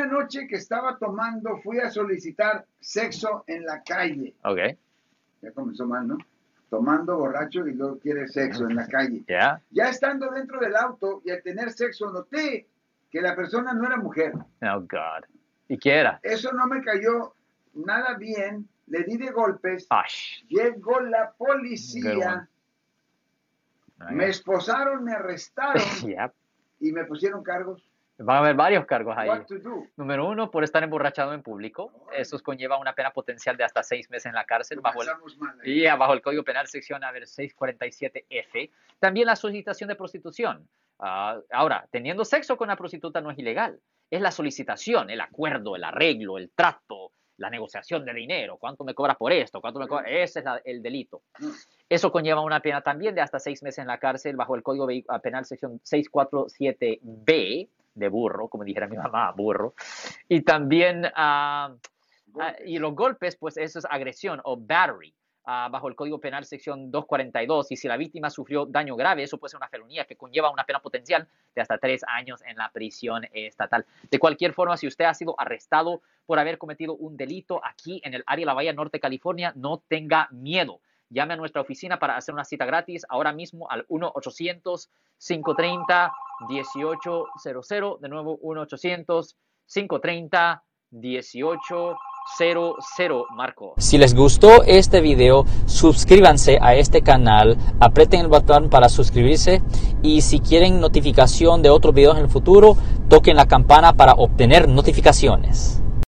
una noche que estaba tomando, fui a solicitar sexo en la calle. Ok. Ya comenzó mal, ¿no? Tomando borracho y luego quiere sexo en la calle. Ya. Ya estando dentro del auto y al tener sexo, noté que la persona no era mujer. Oh, God. ¿Y qué era? Eso no me cayó nada bien. Le di de golpes. Ash. Llegó la policía. Me esposaron, me arrestaron Yep. y me pusieron cargos. Van a haber varios cargos ahí. Número uno, por estar emborrachado en público. Eso conlleva una pena potencial de hasta seis meses en la cárcel bajo el, y bajo el Código Penal, sección a ver, 647F. También la solicitación de prostitución. Ah, ahora, teniendo sexo con una prostituta no es ilegal. Es la solicitación, el acuerdo, el arreglo, el trato, la negociación de dinero. ¿Cuánto me cobras por esto? ¿Cuánto me cobras? Ese es la- el delito. Eso conlleva una pena también de hasta seis meses en la cárcel bajo el Código Penal, sección 647B, de burro, como dijera mi mamá, burro. Y también, ah, ah, y los golpes, pues eso es agresión o battery. ah, bajo el Código Penal, sección 242, y si la víctima sufrió daño grave, eso puede ser una felonía que conlleva una pena potencial de hasta tres años en la prisión estatal. De cualquier forma, si usted ha sido arrestado por haber cometido un delito aquí en el área de la Bahía Norte, California, no tenga miedo. Llame a nuestra oficina para hacer una cita gratis ahora mismo al 1-800-530-1800. De nuevo, 1-800-530-1800. Marco. Si les gustó este video, suscríbanse a este canal, aprieten el botón para suscribirse y si quieren notificación de otros videos en el futuro, toquen la campana para obtener notificaciones.